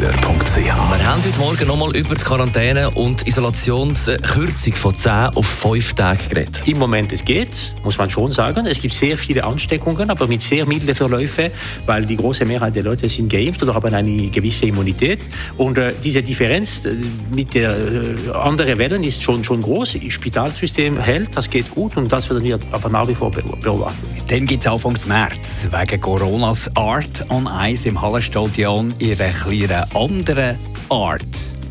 Wir haben heute Morgen nochmal über die Quarantäne und Isolationskürzung von 10 auf 5 Tage geredet. Im Moment es geht, muss man schon sagen. Es gibt sehr viele Ansteckungen, aber mit sehr milden Verläufen, weil die große Mehrheit der Leute sind geimpft oder haben eine gewisse Immunität. Und äh, diese Differenz äh, mit der äh, anderen Wellen ist schon, schon groß. Das Spitalsystem hält, das geht gut und das werden wir aber nach wie vor beobachten. Dann gibt es Anfang März wegen Coronas Art on Ice im Hallenstadion in einer kleinen anderen Art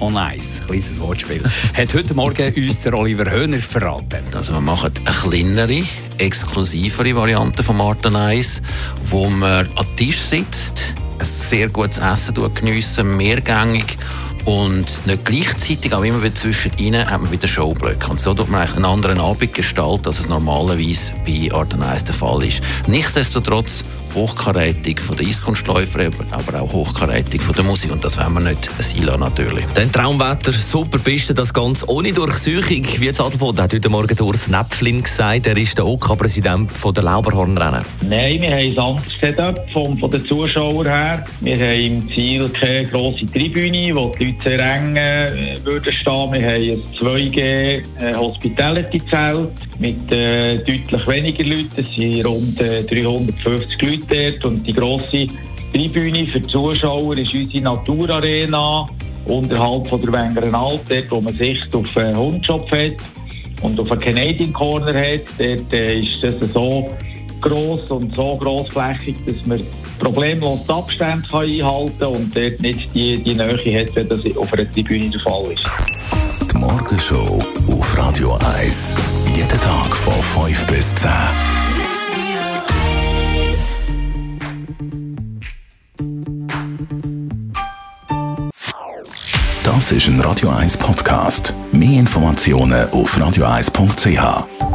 on Ice. Kleines Wortspiel. Hat heute Morgen uns der Oliver Höhner verraten. Also wir machen eine kleinere, exklusivere Variante Art on Ice, wo man an Tisch sitzt, ein sehr gutes Essen geniessen, mehrgängig und nicht gleichzeitig, aber immer wieder zwischen ihnen hat man wieder Showblöcke. Und so tut man eigentlich einen anderen Abend gestalten, als es normalerweise bei Art Ice der Fall ist. Nichtsdestotrotz hochkarätig von den Eiskunstläufern, aber auch hochkarätig von der Musik. Und das wollen wir nicht lassen, natürlich. Dann Traumwetter, super Piste, das Ganze ohne Durchsuchung. Wie Adelboden hat heute Morgen Urs Näpflin gesagt, er ist der OK-Präsident der Lauberhornrennen. Nein, wir haben ein anderes Setup von, von den Zuschauern her. Wir haben im Ziel keine grosse Tribüne, wo die Sehr eng äh, würden stehen. Wir haben ein 2G äh, Hospitality-Zelt mit äh, deutlich weniger Leuten. Es sind rund äh, 350 Leute dort. Und die grosse Tribüne für die Zuschauer ist unsere Naturarena unterhalb von der Wengeren Alt, dort, wo man Sicht auf einen Hundshop hat und auf einen Canadian Corner hat. Dort äh, ist das so gross und so grossflächig, dass man problemlos die Abstände einhalten kann und dort nicht die, die Nähe hat, wenn das auf einer Tribüne der Fall ist. Die Morgenshow auf Radio 1. Jeden Tag von 5 bis 10. Das ist ein Radio 1 Podcast. Mehr Informationen auf radio1.ch.